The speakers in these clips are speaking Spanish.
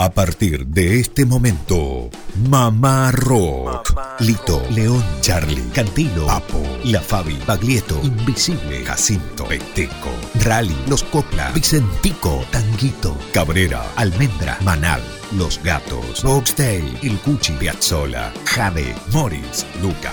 A partir de este momento, Mamá Rock. Lito, León, Charlie, Cantilo, Papo, La Fabi, Baglietto, Invisible, Jacinto, Peteco, Rally, Los Copla, Vicentico, Tanguito, Cabrera, Almendra, Manal, Los Gatos, Boxtail, El Cuchi, Piazzola, Jade, Morris, Luca,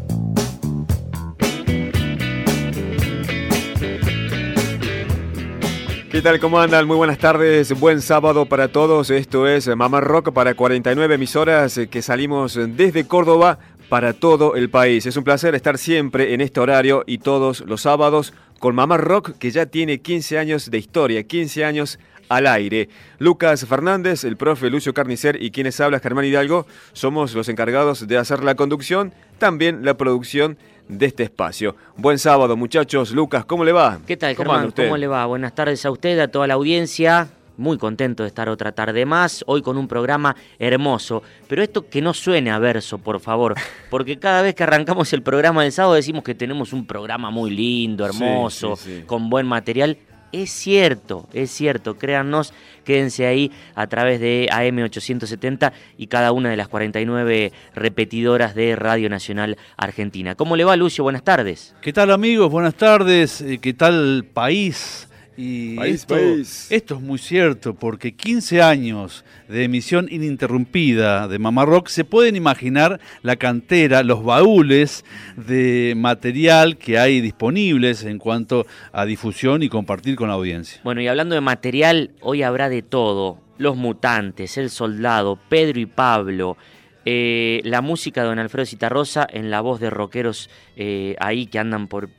¿Qué tal? ¿Cómo andan? Muy buenas tardes, buen sábado para todos. Esto es Mamá Rock para 49 emisoras que salimos desde Córdoba para todo el país. Es un placer estar siempre en este horario y todos los sábados con Mamá Rock que ya tiene 15 años de historia, 15 años al aire. Lucas Fernández, el profe Lucio Carnicer y quienes habla Germán Hidalgo somos los encargados de hacer la conducción, también la producción de este espacio. Buen sábado, muchachos. Lucas, ¿cómo le va? ¿Qué tal, Germán? ¿Cómo le va? Buenas tardes a usted, a toda la audiencia. Muy contento de estar otra tarde más, hoy con un programa hermoso. Pero esto que no suene a verso, por favor, porque cada vez que arrancamos el programa del sábado decimos que tenemos un programa muy lindo, hermoso, con buen material. Es cierto, es cierto, créannos, quédense ahí a través de AM870 y cada una de las 49 repetidoras de Radio Nacional Argentina. ¿Cómo le va, Lucio? Buenas tardes. ¿Qué tal, amigos? Buenas tardes. Eh, ¿Qué tal, país? Y esto, esto, es muy cierto, porque 15 años de emisión ininterrumpida de Mamá Rock, se pueden imaginar la cantera, los baúles de material que hay disponibles en cuanto a difusión y compartir con la audiencia. Bueno, y hablando de material, hoy habrá de todo. Los mutantes, el soldado, Pedro y Pablo, eh, la música de Don Alfredo Citarrosa en la voz de rockeros eh, ahí que andan por,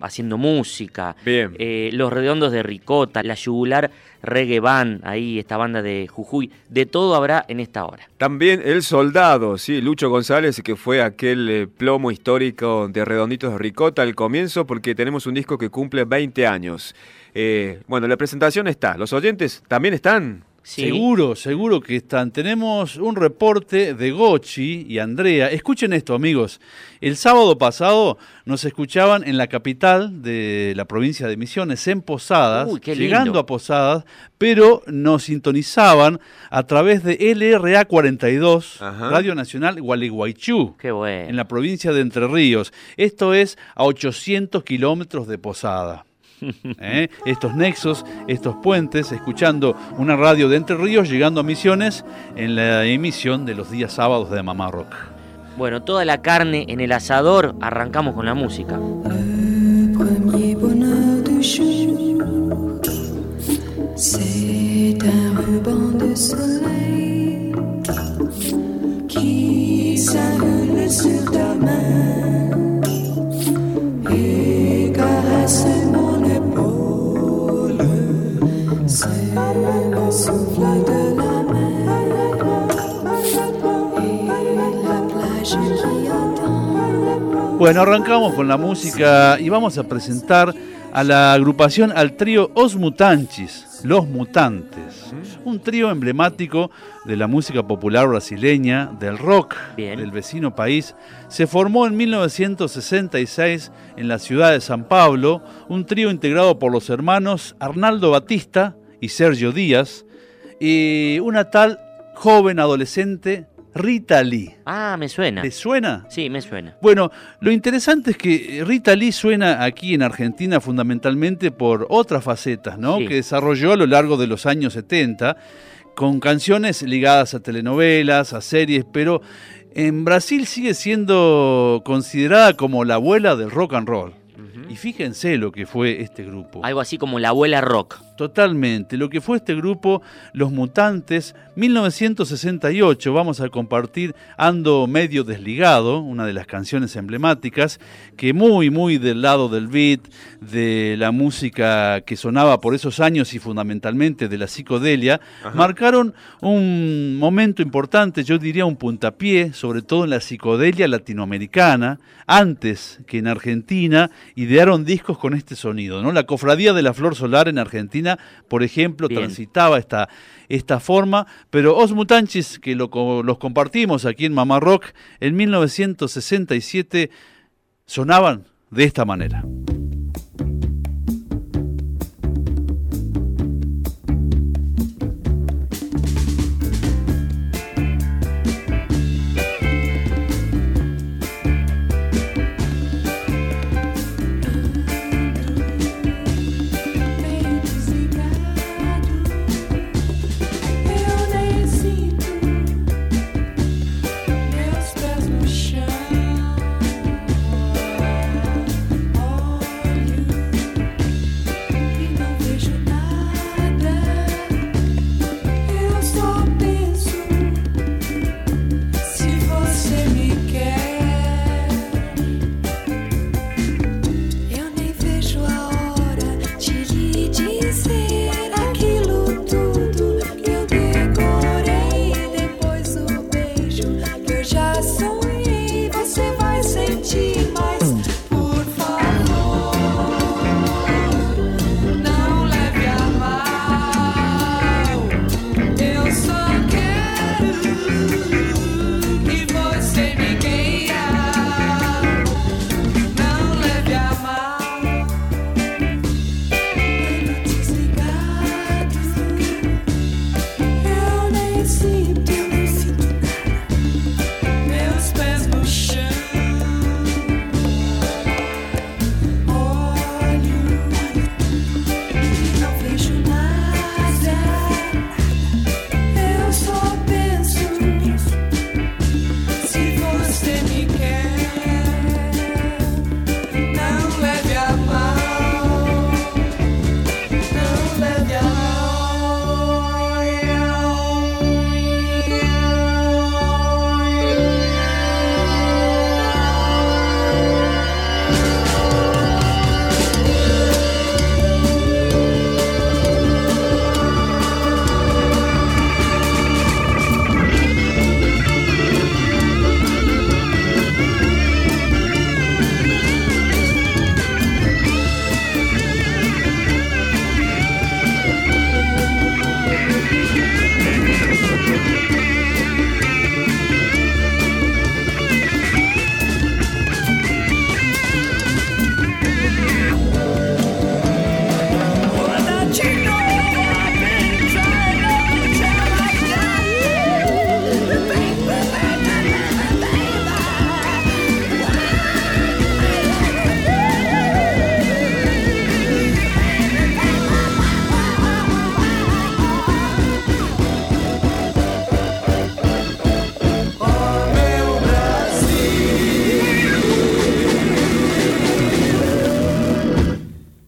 haciendo música. Bien. Eh, los redondos de Ricota, la yugular Reggae Band, ahí esta banda de Jujuy. De todo habrá en esta hora. También El Soldado, sí, Lucho González, que fue aquel plomo histórico de Redonditos de Ricota al comienzo, porque tenemos un disco que cumple 20 años. bueno, la presentación está. ¿Los oyentes también están? Seguro, seguro que están. Tenemos un reporte de Gochi y Andrea. Escuchen esto, amigos. El sábado pasado nos escuchaban en la capital de la provincia de Misiones, en Posadas, llegando a Posadas, pero nos sintonizaban a través de LRA 42, Radio Nacional Gualeguaychú, en la provincia de Entre Ríos. Esto es a 800 kilómetros de Posada. ¿Eh? estos nexos, estos puentes, escuchando una radio de Entre Ríos, llegando a Misiones en la emisión de los días sábados de Mamá Rock. Bueno, toda la carne en el asador, arrancamos con la música. Bueno, arrancamos con la música y vamos a presentar a la agrupación, al trío Os Mutanchis, Los Mutantes. Un trío emblemático de la música popular brasileña, del rock del vecino país. Se formó en 1966 en la ciudad de San Pablo, un trío integrado por los hermanos Arnaldo Batista y Sergio Díaz, y una tal joven adolescente Rita Lee. Ah, me suena. ¿Te suena? Sí, me suena. Bueno, lo interesante es que Rita Lee suena aquí en Argentina fundamentalmente por otras facetas, ¿no? Que desarrolló a lo largo de los años 70 con canciones ligadas a telenovelas, a series, pero en Brasil sigue siendo considerada como la abuela del rock and roll. Y fíjense lo que fue este grupo. Algo así como la abuela rock. Totalmente. Lo que fue este grupo, Los Mutantes, 1968, vamos a compartir Ando medio desligado, una de las canciones emblemáticas, que muy, muy del lado del beat, de la música que sonaba por esos años y fundamentalmente de la psicodelia, marcaron un momento importante, yo diría un puntapié, sobre todo en la psicodelia latinoamericana, antes que en Argentina, idearon discos con este sonido, ¿no? La Cofradía de la Flor Solar en Argentina, por ejemplo, transitaba esta, esta forma, pero Os Mutanchis, que lo, los compartimos aquí en Mamá Rock, en 1967 sonaban de esta manera.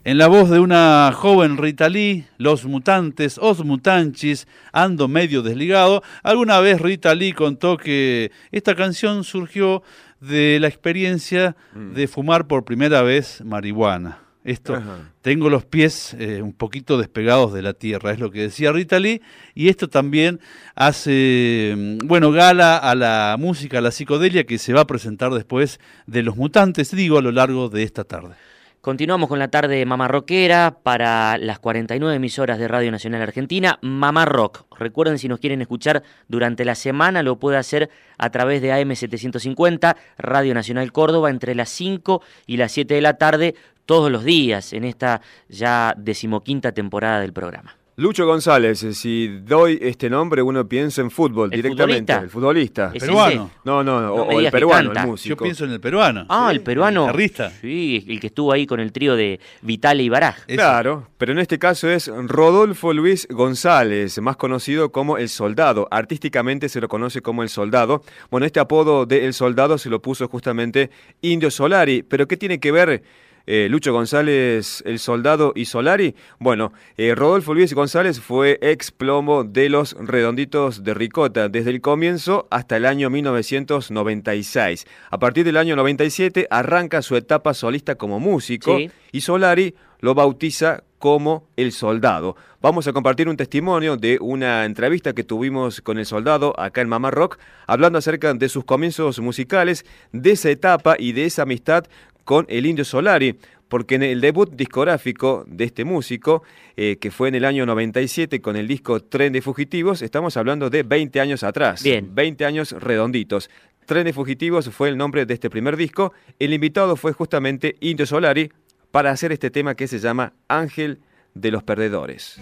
En la voz de una joven Rita Lee, Los Mutantes, Os Mutanchis, Ando medio desligado, alguna vez Rita Lee contó que esta canción surgió de la experiencia mm. de fumar por primera vez marihuana. Esto, tengo los pies eh, un poquito despegados de la tierra, es lo que decía Rita Lee, y esto también hace, mm, bueno, gala a la música, a la psicodelia que se va a presentar después de Los Mutantes, digo, a lo largo de esta tarde. Continuamos con la tarde mamarroquera para las 49 emisoras de Radio Nacional Argentina, Mamá Rock. Recuerden si nos quieren escuchar durante la semana lo puede hacer a través de AM750, Radio Nacional Córdoba, entre las 5 y las 7 de la tarde, todos los días en esta ya decimoquinta temporada del programa. Lucho González, eh, si doy este nombre, uno piensa en fútbol directamente. El futbolista. ¿El peruano? No, no, no, o, el peruano, el músico. Yo pienso en el peruano. Ah, el peruano. El Sí, el que estuvo ahí con el trío de Vitale y Baraj. Claro, pero en este caso es Rodolfo Luis González, más conocido como El Soldado. Artísticamente se lo conoce como El Soldado. Bueno, este apodo de El Soldado se lo puso justamente Indio Solari. Pero ¿qué tiene que ver eh, Lucho González, el soldado y Solari. Bueno, eh, Rodolfo Luis González fue ex plomo de los redonditos de Ricota desde el comienzo hasta el año 1996. A partir del año 97 arranca su etapa solista como músico y Solari lo bautiza como el soldado. Vamos a compartir un testimonio de una entrevista que tuvimos con el soldado acá en Mamá Rock, hablando acerca de sus comienzos musicales, de esa etapa y de esa amistad con el Indio Solari, porque en el debut discográfico de este músico, eh, que fue en el año 97 con el disco Tren de Fugitivos, estamos hablando de 20 años atrás, Bien. 20 años redonditos. Tren de Fugitivos fue el nombre de este primer disco. El invitado fue justamente Indio Solari para hacer este tema que se llama Ángel de los Perdedores.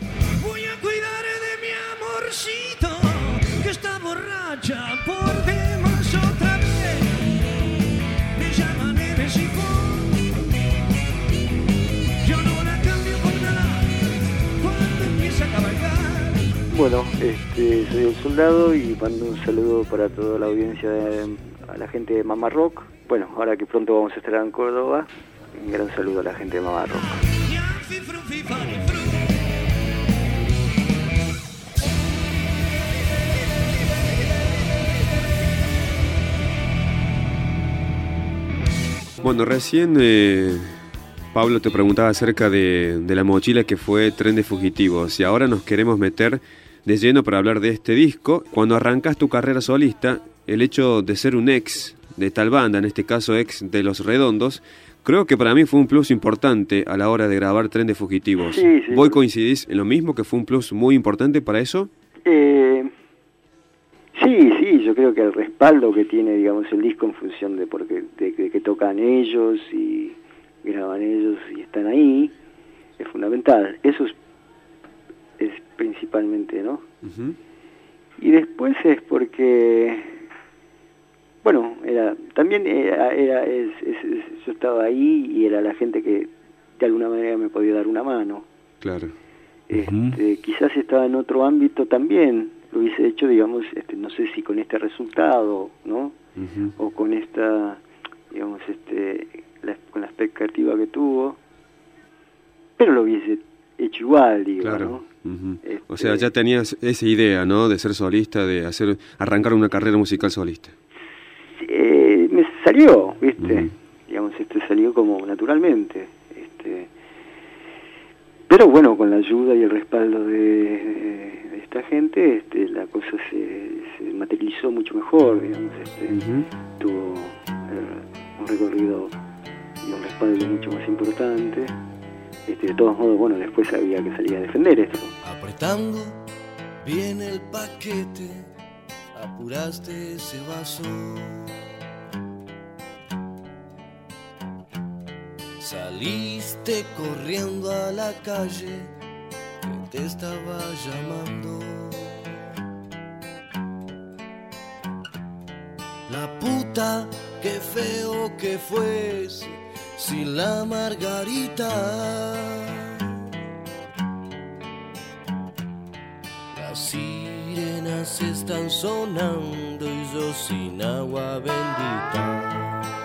Bueno, este, soy el soldado y mando un saludo para toda la audiencia, a la gente de Mamá Rock. Bueno, ahora que pronto vamos a estar en Córdoba, un gran saludo a la gente de Mamá Rock. Bueno, recién eh, Pablo te preguntaba acerca de la mochila que fue Tren de Fugitivos y ahora nos queremos meter de lleno para hablar de este disco. Cuando arrancas tu carrera solista, el hecho de ser un ex de tal banda, en este caso ex de Los Redondos, creo que para mí fue un plus importante a la hora de grabar Tren de Fugitivos. Sí, sí. ¿Vos coincidís en lo mismo, que fue un plus muy importante para eso? Eh, sí, sí, yo creo que el respaldo que tiene, digamos, el disco en función de porque de, de que tocan ellos y graban ellos y están ahí, es fundamental. Eso es, es principalmente, ¿no? Y después es porque, bueno, era también era, era es- es- es- yo estaba ahí y era la gente que de alguna manera me podía dar una mano. Claro. Este, quizás estaba en otro ámbito también lo hubiese hecho, digamos, este, no sé si con este resultado, ¿no? O con esta, digamos, este, la- con la expectativa que tuvo, pero lo hubiese hecho igual, digo, Claro. ¿no? Este- O sea, ya tenías esa idea, ¿no? De ser solista, de hacer arrancar una carrera musical solista. Eh, me salió, ¿viste? Digamos, este salió como naturalmente. Este, pero bueno, con la ayuda y el respaldo de, esta gente, este, la cosa se, se materializó mucho mejor, digamos. Este. Tuvo eh, un recorrido y un respaldo mucho más importante. Este, de todos modos, bueno, después había que salir a defender esto. Apretando bien el paquete, apuraste ese vaso. Saliste corriendo a la calle que te estaba llamando. La puta, qué feo que fuese sin la margarita. Las sirenas están sonando y yo sin agua bendita.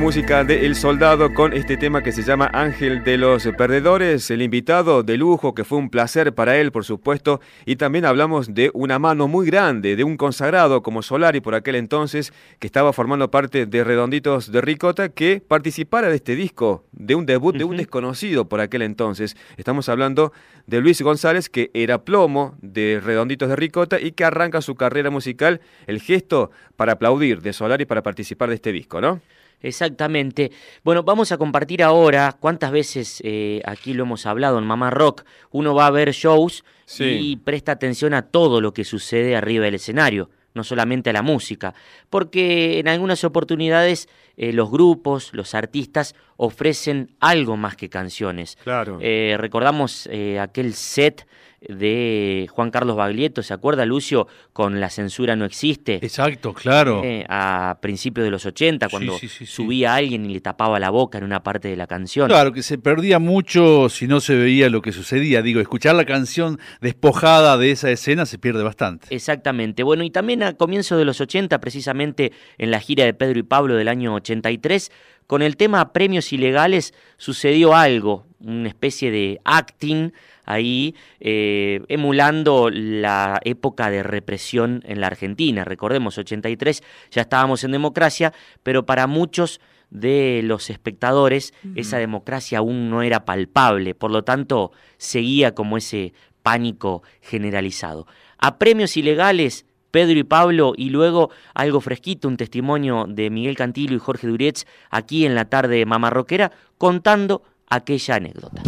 Música de El Soldado con este tema que se llama Ángel de los Perdedores, el invitado de lujo que fue un placer para él, por supuesto, y también hablamos de una mano muy grande, de un consagrado como Solari por aquel entonces, que estaba formando parte de Redonditos de Ricota, que participara de este disco, de un debut de un desconocido por aquel entonces. Estamos hablando de Luis González, que era plomo de Redonditos de Ricota y que arranca su carrera musical, el gesto para aplaudir de Solari para participar de este disco, ¿no? Exactamente. Bueno, vamos a compartir ahora cuántas veces eh, aquí lo hemos hablado en Mamá Rock. Uno va a ver shows Sí. y presta atención a todo lo que sucede arriba del escenario, no solamente a la música, porque en algunas oportunidades eh, los grupos, los artistas ofrecen algo más que canciones. Claro. Eh, recordamos eh, aquel set de Juan Carlos Baglietto, ¿se acuerda Lucio? Con La censura no existe. Exacto, claro. Eh, a principios de los 80, Sí, cuando sí, sí, sí. subía a alguien y le tapaba la boca en una parte de la canción. Claro, que se perdía mucho si no se veía lo que sucedía. Digo, escuchar la canción despojada de esa escena se pierde bastante. Exactamente. Bueno, y también a comienzos de los 80, precisamente en la gira de Pedro y Pablo del año 83, con el tema premios ilegales sucedió algo, una especie de acting ahí, eh, emulando la época de represión en la Argentina. Recordemos, 83 ya estábamos en democracia, pero para muchos de los espectadores esa democracia aún no era palpable, por lo tanto seguía como ese pánico generalizado. A premios ilegales, Pedro y Pablo, y luego algo fresquito, un testimonio de Miguel Cantillo y Jorge Duretz aquí en la tarde mamarroquera, contando aquella anécdota.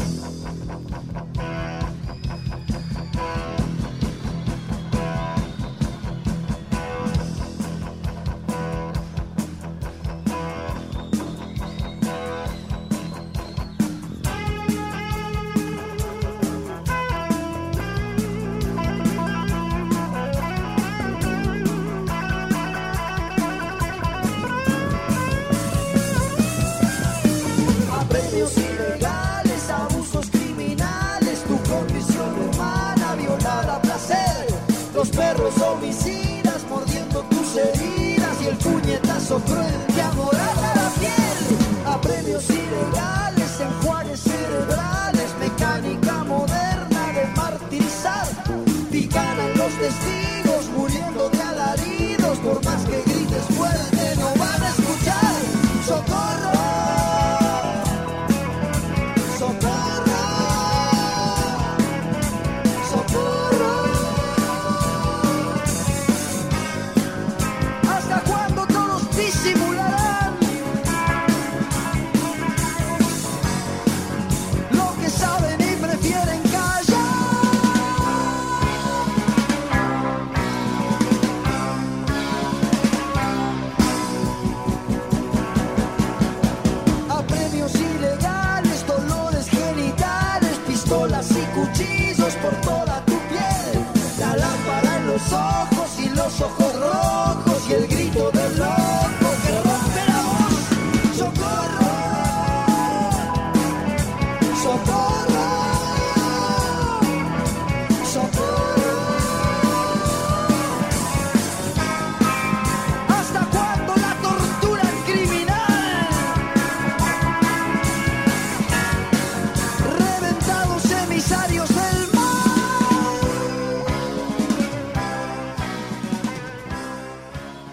Perros homicidas mordiendo tus heridas y el puñetazo cruel que amorata la piel. A premios ilegales,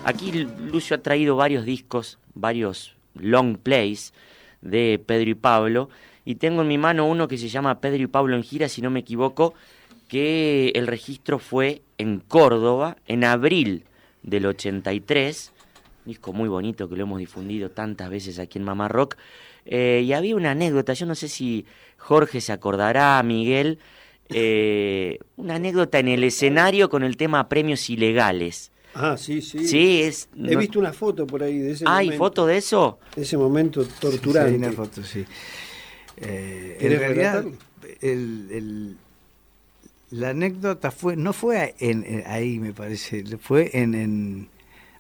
Aquí Lucio ha traído varios discos, varios long plays de Pedro y Pablo. Y tengo en mi mano uno que se llama Pedro y Pablo en gira, si no me equivoco, que el registro fue en Córdoba en abril del 83. Disco muy bonito que lo hemos difundido tantas veces aquí en Mamá Rock. Eh, y había una anécdota, yo no sé si Jorge se acordará, Miguel, eh, una anécdota en el escenario con el tema premios ilegales. Ah, sí, sí. Sí, es. He no- visto una foto por ahí de ese ¿Hay momento. foto de eso? de ese momento torturante. Sí, una foto, sí. Eh, en ¿Querés realidad, relatarlo? el- el- la anécdota fue no fue en- en- ahí, me parece, fue en, en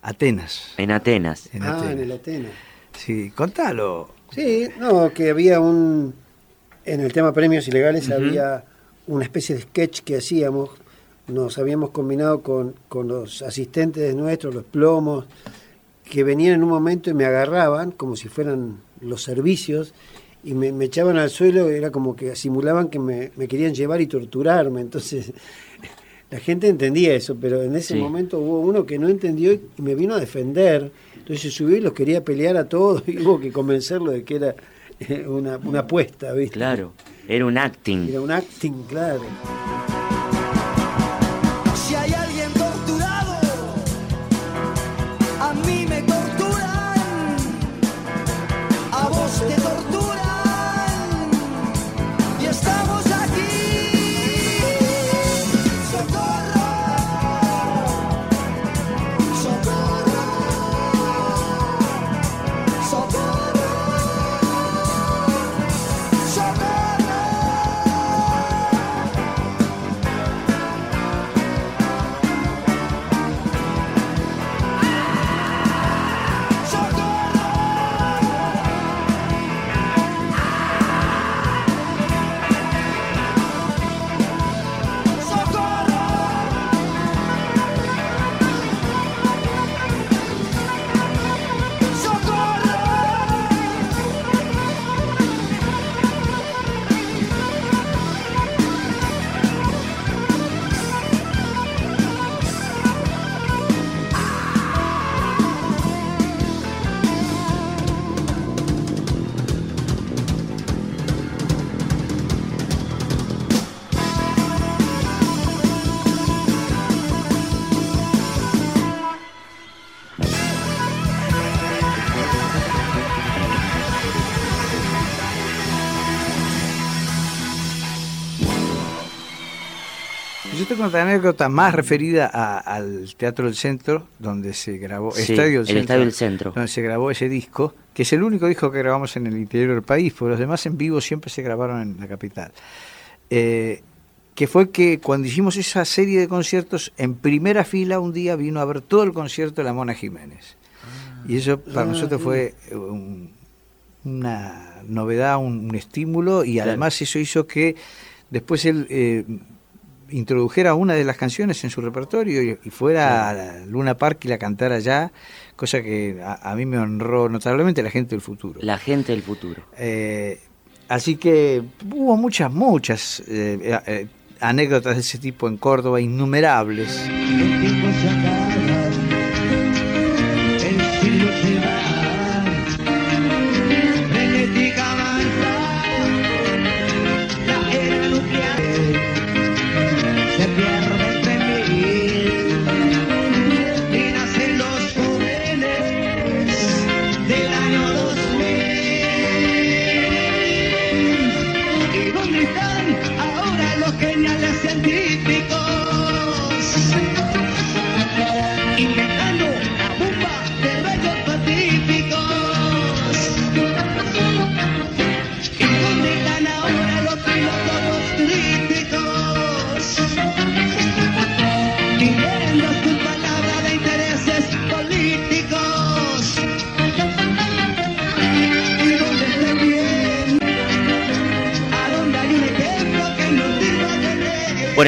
Atenas. En Atenas. En ah, Atenas. en el Atenas. Sí, contalo. Sí, no, que había un. En el tema premios ilegales había una especie de sketch que hacíamos. Nos habíamos combinado con, con los asistentes nuestros, los plomos, que venían en un momento y me agarraban como si fueran los servicios y me, me echaban al suelo. Era como que simulaban que me, me querían llevar y torturarme. Entonces. La gente entendía eso, pero en ese Sí. momento hubo uno que no entendió y me vino a defender. Entonces subió y los quería pelear a todos y hubo que convencerlo de que era eh, una, una apuesta, ¿viste? Claro, era un acting. Era un acting, claro. Otra anécdota más referida a- al Teatro del Centro, donde se grabó, Sí, Estadio del el Centro, Estadio del Centro. donde se grabó ese disco, que es el único disco que grabamos en el interior del país, porque los demás en vivo siempre se grabaron en la capital. Eh, que fue que cuando hicimos esa serie de conciertos, en primera fila un día vino a ver todo el concierto de la Mona Jiménez. Y eso para Ah, nosotros fue un- una novedad, un, un estímulo, y Claro. además eso hizo que después él eh, introdujera una de las canciones en su repertorio y, y fuera a Luna Park y la cantara allá, cosa que a, a mí me honró notablemente la gente del futuro. La gente del futuro. Eh, así que hubo muchas, muchas eh, eh, eh, anécdotas de ese tipo en Córdoba, innumerables.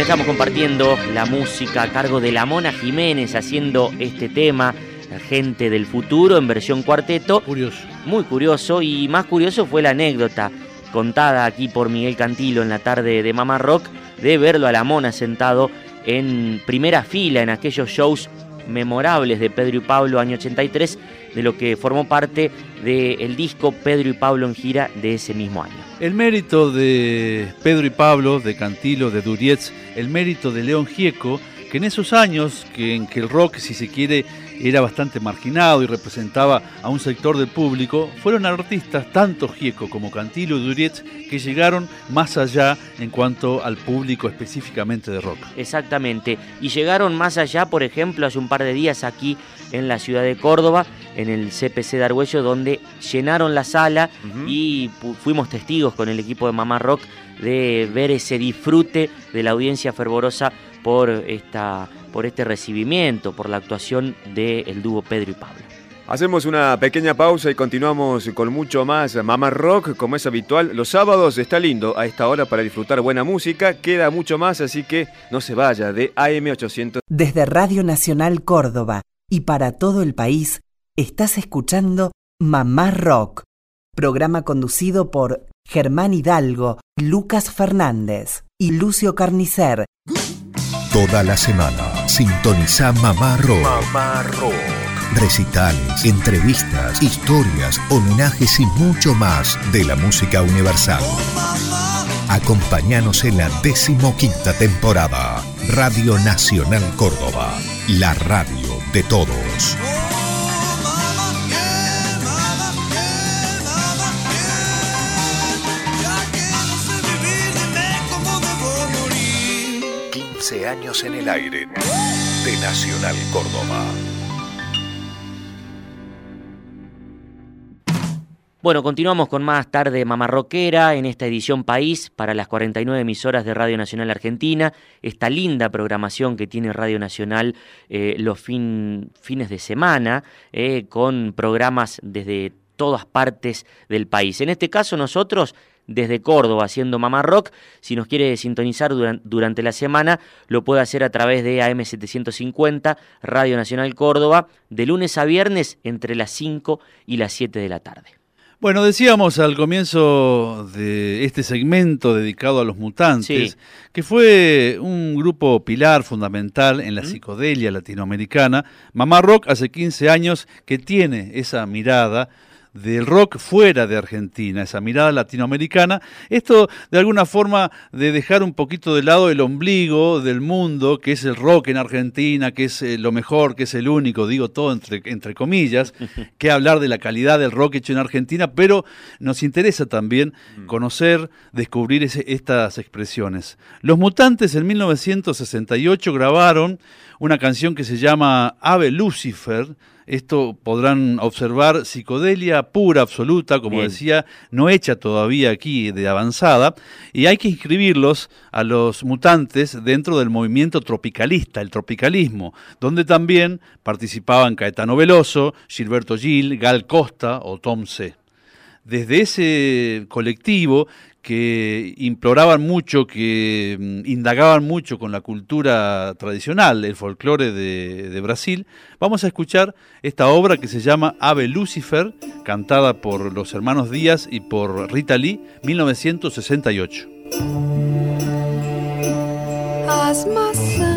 Bueno, estamos compartiendo la música a cargo de la Mona Jiménez haciendo este tema, La gente del futuro en versión cuarteto. Curioso. Muy curioso y más curioso fue la anécdota contada aquí por Miguel Cantilo en la tarde de Mama Rock de verlo a la Mona sentado en primera fila en aquellos shows memorables de Pedro y Pablo año 83, de lo que formó parte del disco Pedro y Pablo en gira de ese mismo año. El mérito de Pedro y Pablo, de Cantilo, de Durietz, el mérito de León Gieco, que en esos años que, en que el rock, si se quiere, era bastante marginado y representaba a un sector del público, fueron artistas, tanto Gieco como Cantilo y Durietz, que llegaron más allá en cuanto al público específicamente de rock. Exactamente. Y llegaron más allá, por ejemplo, hace un par de días aquí en la ciudad de Córdoba, en el CPC de Argüello, donde llenaron la sala y fuimos testigos con el equipo de Mamá Rock de ver ese disfrute de la audiencia fervorosa por, esta, por este recibimiento, por la actuación del dúo Pedro y Pablo. Hacemos una pequeña pausa y continuamos con mucho más Mamá Rock, como es habitual. Los sábados está lindo a esta hora para disfrutar buena música. Queda mucho más, así que no se vaya de AM800. Desde Radio Nacional Córdoba y para todo el país, estás escuchando Mamá Rock, programa conducido por Germán Hidalgo, Lucas Fernández y Lucio Carnicer. Toda la semana sintoniza Mamá Rock. Mamá Rock. Recitales, entrevistas, historias, homenajes y mucho más de la música universal. Acompáñanos en la decimoquinta temporada. Radio Nacional Córdoba, la radio de todos. 15 años en el aire de Nacional Córdoba. Bueno, continuamos con más tarde mamarroquera en esta edición País para las 49 emisoras de Radio Nacional Argentina. Esta linda programación que tiene Radio Nacional eh, los fin- fines de semana eh, con programas desde todas partes del país. En este caso nosotros desde Córdoba haciendo Mamá Rock. Si nos quiere sintonizar duran- durante la semana, lo puede hacer a través de AM750 Radio Nacional Córdoba de lunes a viernes entre las 5 y las 7 de la tarde. Bueno, decíamos al comienzo de este segmento dedicado a los mutantes, Sí. que fue un grupo pilar fundamental en la psicodelia latinoamericana. Mamá Rock hace 15 años que tiene esa mirada del rock fuera de Argentina, esa mirada latinoamericana. Esto de alguna forma de dejar un poquito de lado el ombligo del mundo, que es el rock en Argentina, que es eh, lo mejor, que es el único, digo todo entre, entre comillas, que hablar de la calidad del rock hecho en Argentina, pero nos interesa también conocer, descubrir ese- estas expresiones. Los Mutantes en 1968 grabaron una canción que se llama Ave Lucifer. Esto podrán observar psicodelia pura, absoluta, como Bien. decía, no hecha todavía aquí de avanzada, y hay que inscribirlos a los mutantes dentro del movimiento tropicalista, el tropicalismo, donde también participaban Caetano Veloso, Gilberto Gil, Gal Costa o Tom C desde ese colectivo que imploraban mucho, que mm, indagaban mucho con la cultura tradicional, el folclore de, Brasil, vamos a escuchar esta obra que se llama Ave Lucifer, cantada por los hermanos Díaz y por Rita Lee, 1968. As maçãs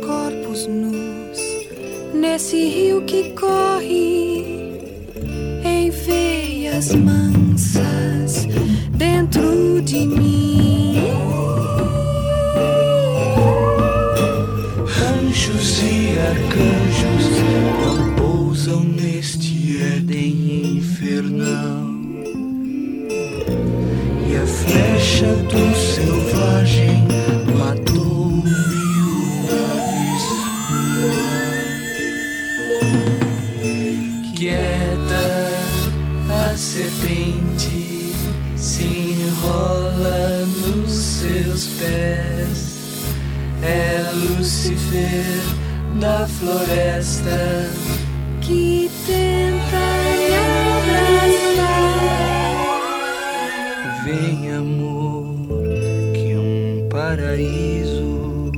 corpos nus que corre veias mansas dentro de mim. Anjos e arcanjos não pousam neste Éden infernal. E a flecha do selvagem seus pés. É Lúcifer da floresta que tenta abraçar. Vem amor, paraíso.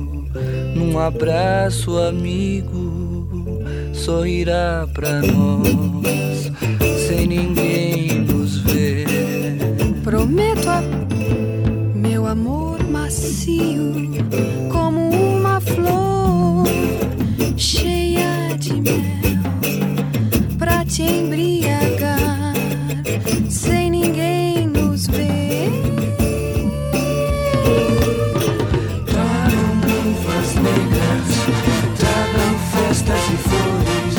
Num abraço amigo, sorrirá pra nós, sem ninguém nos ver. Prometo a meu amor macio, como uma flor cheia de mel, pra te embriagar, sem ninguém nos ver. Tragam luvas negras, tragam festas e flores,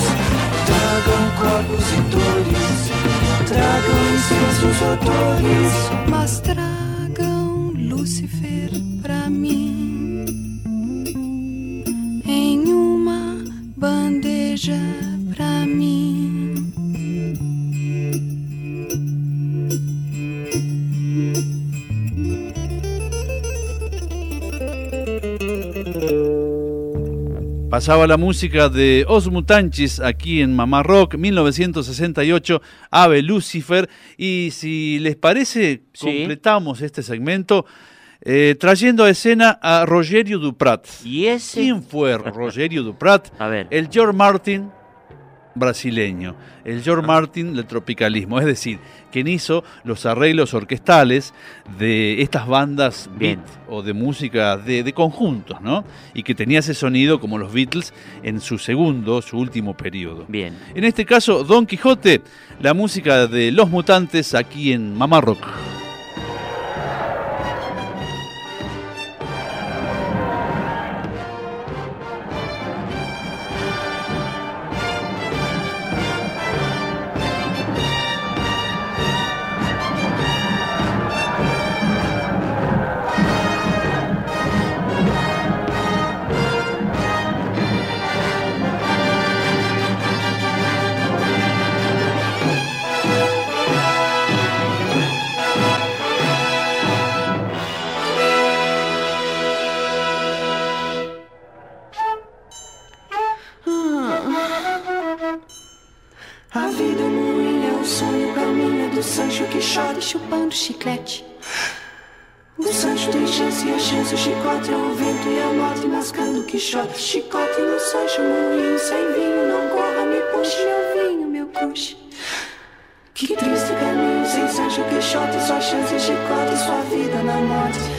tragam corpos e dores, tragam incensos odores. Mas tragam Pasaba la música de Os Mutanchis aquí en Mamá Rock, 1968, Ave Lucifer. Y si les parece, completamos este segmento eh, trayendo a escena a Rogerio Duprat. ¿Y ese? ¿Quién fue Rogerio Duprat? A ver. El George Martin brasileño, el George Martin del tropicalismo, es decir, quien hizo los arreglos orquestales de estas bandas beat o de música de, de conjuntos, ¿no? Y que tenía ese sonido como los Beatles en su segundo, su último periodo. Bien. En este caso, Don Quijote, la música de Los Mutantes aquí en Mamá Rock. Chiclete. O Sancho tem chance e a chance, o chicote é o vento e a morte mascando o Quixote. Chicote no Sancho, moinho sem vinho, não corra, me puxe meu vinho, meu crush. Que triste caminho sem Sancho Quixote, sua chance, chicote, sua vida na morte.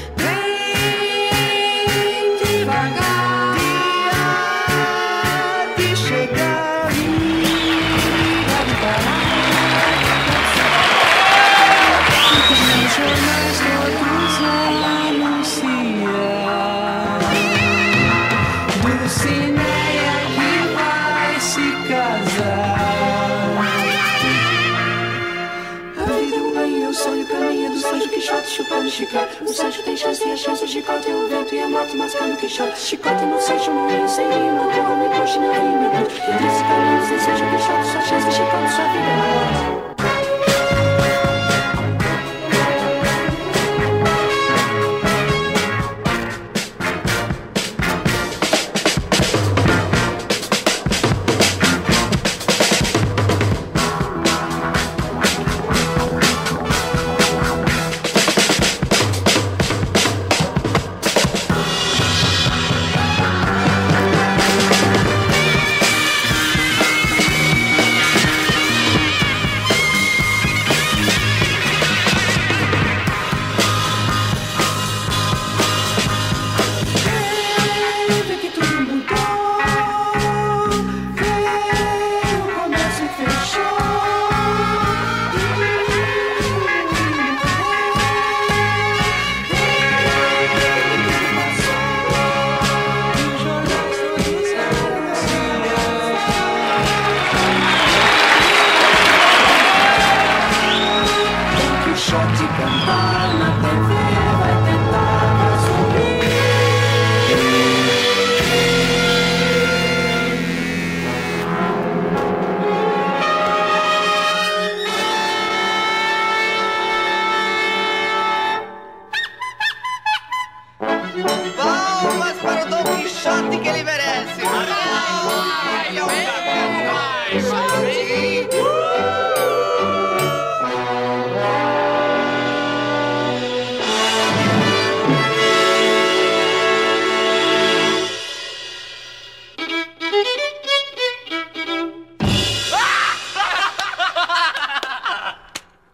de chicote. O Sancho tem chance e a chance O chicote. é O vento e a moto mascando o quixote. Chicote no Sancho, no incêndio, no corro, me puxa, não rime. Entre esse caminho, sem seja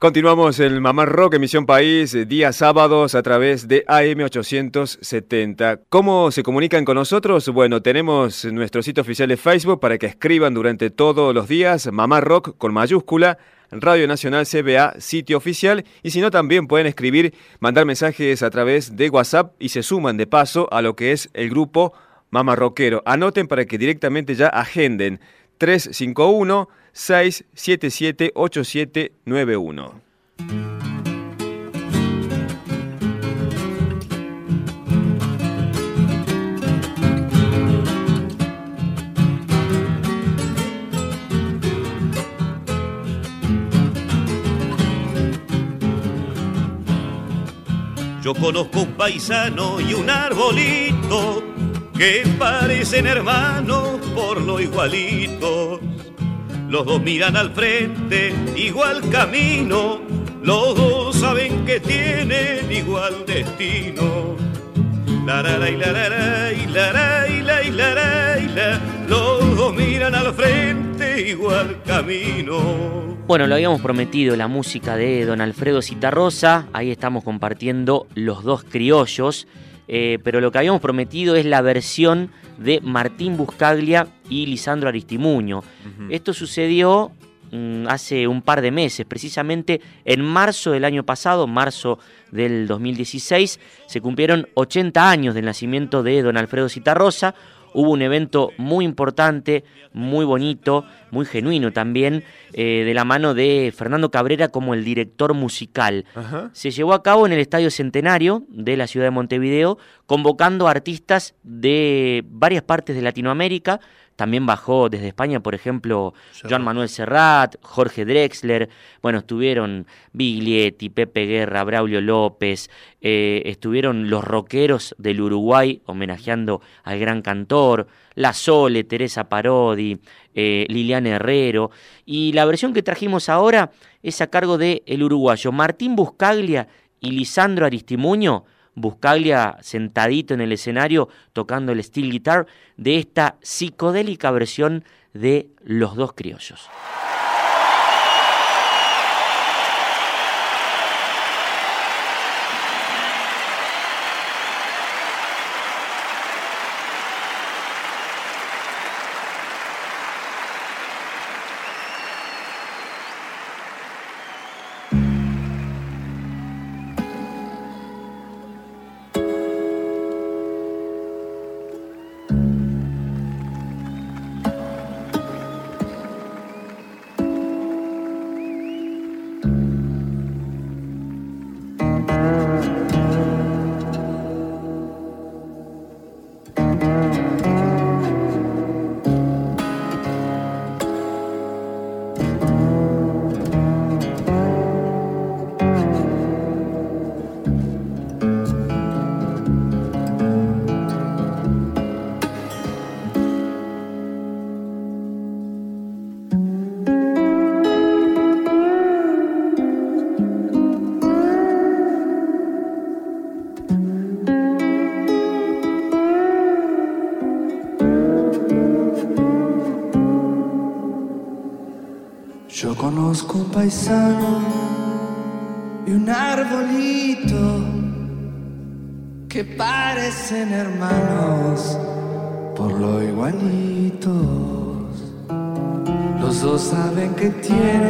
Continuamos en Mamá Rock, emisión país, eh, días sábados a través de AM870. ¿Cómo se comunican con nosotros? Bueno, tenemos nuestro sitio oficial de Facebook para que escriban durante todos los días, Mamá Rock con mayúscula, Radio Nacional CBA, sitio oficial, y si no también pueden escribir, mandar mensajes a través de WhatsApp y se suman de paso a lo que es el grupo Mamá Rockero. Anoten para que directamente ya agenden 351 677 8791. Yo conozco un paisano y un arbolito que parecen hermanos por lo igualitos. Los dos miran al frente, igual camino, los dos saben que tienen igual destino. Lararay, lararay, laray, lay, laray, la. Los dos miran al frente, igual camino. Bueno, lo habíamos prometido, la música de don Alfredo Citarrosa, ahí estamos compartiendo los dos criollos, eh, pero lo que habíamos prometido es la versión de Martín Buscaglia y Lisandro Aristimuño. Esto sucedió mm, hace un par de meses, precisamente en marzo del año pasado, marzo del 2016, se cumplieron 80 años del nacimiento de don Alfredo Citarrosa, hubo un evento muy importante, muy bonito, muy genuino también, eh, de la mano de Fernando Cabrera como el director musical. Se llevó a cabo en el Estadio Centenario de la ciudad de Montevideo, convocando artistas de varias partes de Latinoamérica. También bajó desde España, por ejemplo, Joan Manuel Serrat, Jorge Drexler. Bueno, estuvieron Biglietti, Pepe Guerra, Braulio López. eh, estuvieron los rockeros del Uruguay homenajeando al gran cantor. La Sole, Teresa Parodi, eh, Liliana Herrero. Y la versión que trajimos ahora es a cargo de el uruguayo Martín Buscaglia y Lisandro Aristimuño. Buscaglia sentadito en el escenario tocando el steel guitar de esta psicodélica versión de Los dos criollos. Y un arbolito que parecen hermanos por lo igualitos. Los dos saben que tienen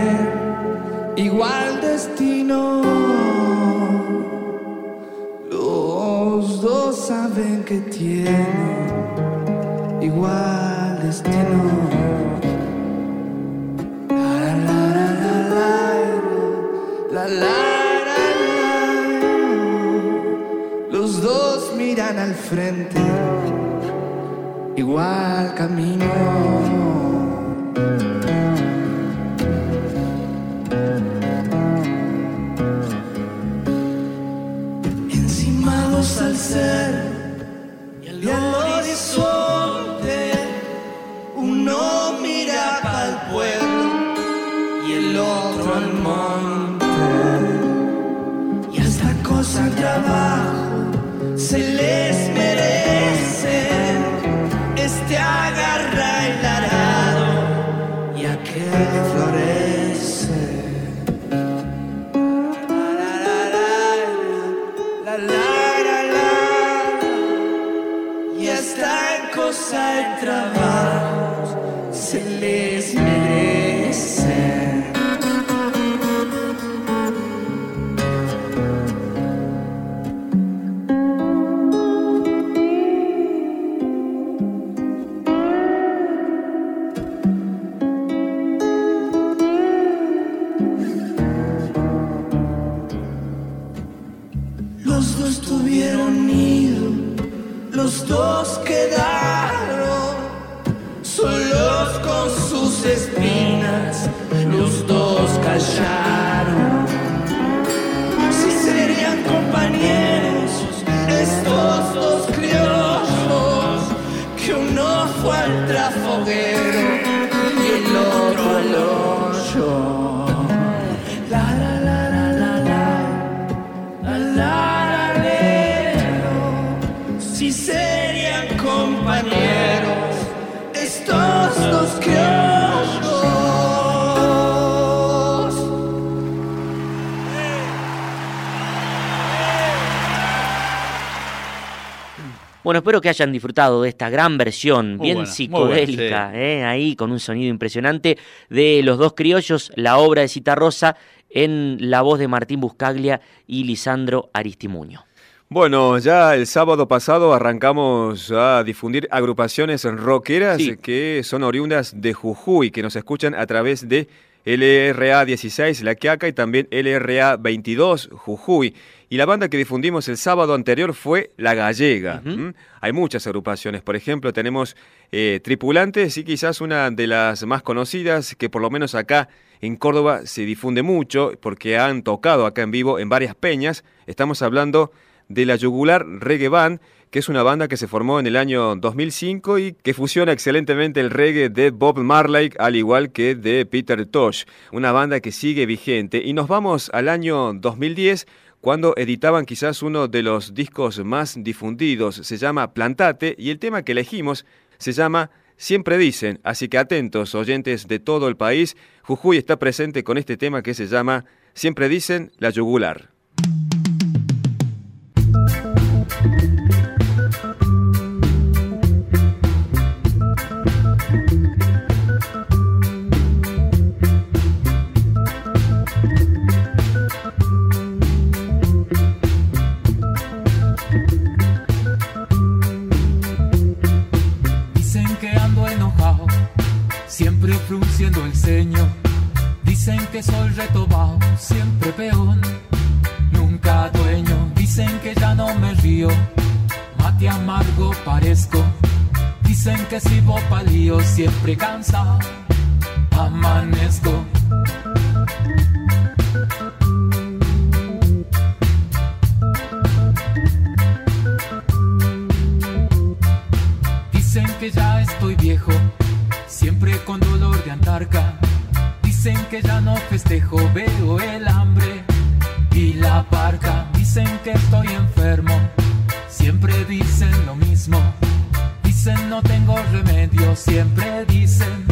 que hayan disfrutado de esta gran versión, Muy bien buena, psicodélica, buena, eh, ahí con un sonido impresionante de Los Dos Criollos, la obra de Citarrosa, en la voz de Martín Buscaglia y Lisandro Aristimuño. Bueno, ya el sábado pasado arrancamos a difundir agrupaciones rockeras Sí. que son oriundas de Jujuy, que nos escuchan a través de LRA 16 La Quiaca y también LRA 22 Jujuy. Y la banda que difundimos el sábado anterior fue La Gallega. Hay muchas agrupaciones, por ejemplo, tenemos eh, Tripulantes y quizás una de las más conocidas que por lo menos acá en Córdoba se difunde mucho porque han tocado acá en vivo en varias peñas. Estamos hablando de la Yugular Reggae Band, que es una banda que se formó en el año 2005 y que fusiona excelentemente el reggae de Bob Marley al igual que de Peter Tosh, una banda que sigue vigente. Y nos vamos al año 2010 cuando editaban quizás uno de los discos más difundidos, se llama Plantate y el tema que elegimos se llama Siempre dicen, así que atentos oyentes de todo el país, Jujuy está presente con este tema que se llama Siempre dicen la yugular. Siempre frunciendo el ceño. Dicen que soy retobado, siempre peón, nunca dueño. Dicen que ya no me río, mate amargo parezco. Dicen que si voy palío, siempre cansado, amanezco. Dicen que ya no festejo, veo el hambre y la parca. Dicen que estoy enfermo, siempre dicen lo mismo. Dicen no tengo remedio, siempre dicen,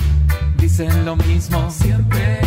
dicen lo mismo. Siempre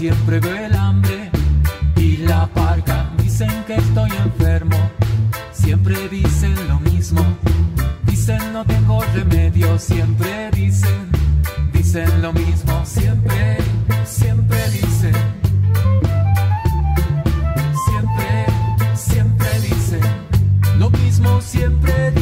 siempre veo el hambre y la parca. Dicen que estoy enfermo, siempre dicen lo mismo. Dicen no tengo remedio, siempre dicen, dicen lo mismo, siempre, siempre dicen. Siempre, siempre dicen lo mismo, siempre dicen.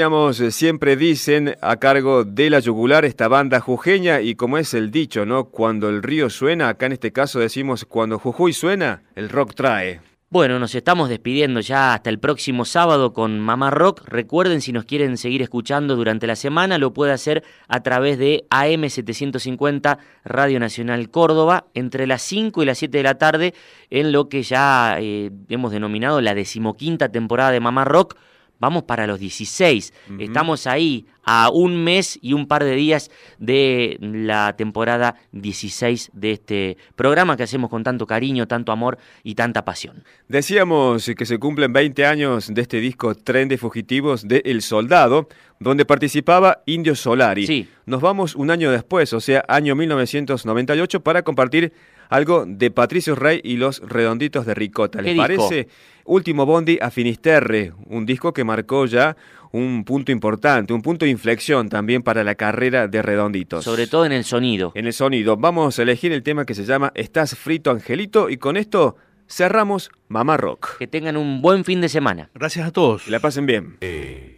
Eh, Siempre Dicen a cargo de la yugular esta banda jujeña y como es el dicho, ¿no? Cuando el río suena, acá en este caso decimos cuando Jujuy suena, el rock trae. Bueno, nos estamos despidiendo ya hasta el próximo sábado con Mamá Rock. Recuerden, si nos quieren seguir escuchando durante la semana, lo puede hacer a través de AM750 Radio Nacional Córdoba entre las 5 y las 7 de la tarde en lo que ya eh, hemos denominado la decimoquinta temporada de Mamá Rock. Vamos para los 16. Estamos ahí a un mes y un par de días de la temporada 16 de este programa que hacemos con tanto cariño, tanto amor y tanta pasión. Decíamos que se cumplen 20 años de este disco Tren de Fugitivos de El Soldado, donde participaba Indio Solari. Sí. Nos vamos un año después, o sea, año 1998, para compartir algo de Patricio Rey y los Redonditos de Ricota. ¿Les ¿Qué disco? parece? Último Bondi a Finisterre, un disco que marcó ya un punto importante, un punto de inflexión también para la carrera de Redonditos. Sobre todo en el sonido. En el sonido. Vamos a elegir el tema que se llama Estás frito, Angelito, y con esto cerramos Mamá Rock. Que tengan un buen fin de semana. Gracias a todos. Que la pasen bien. Tu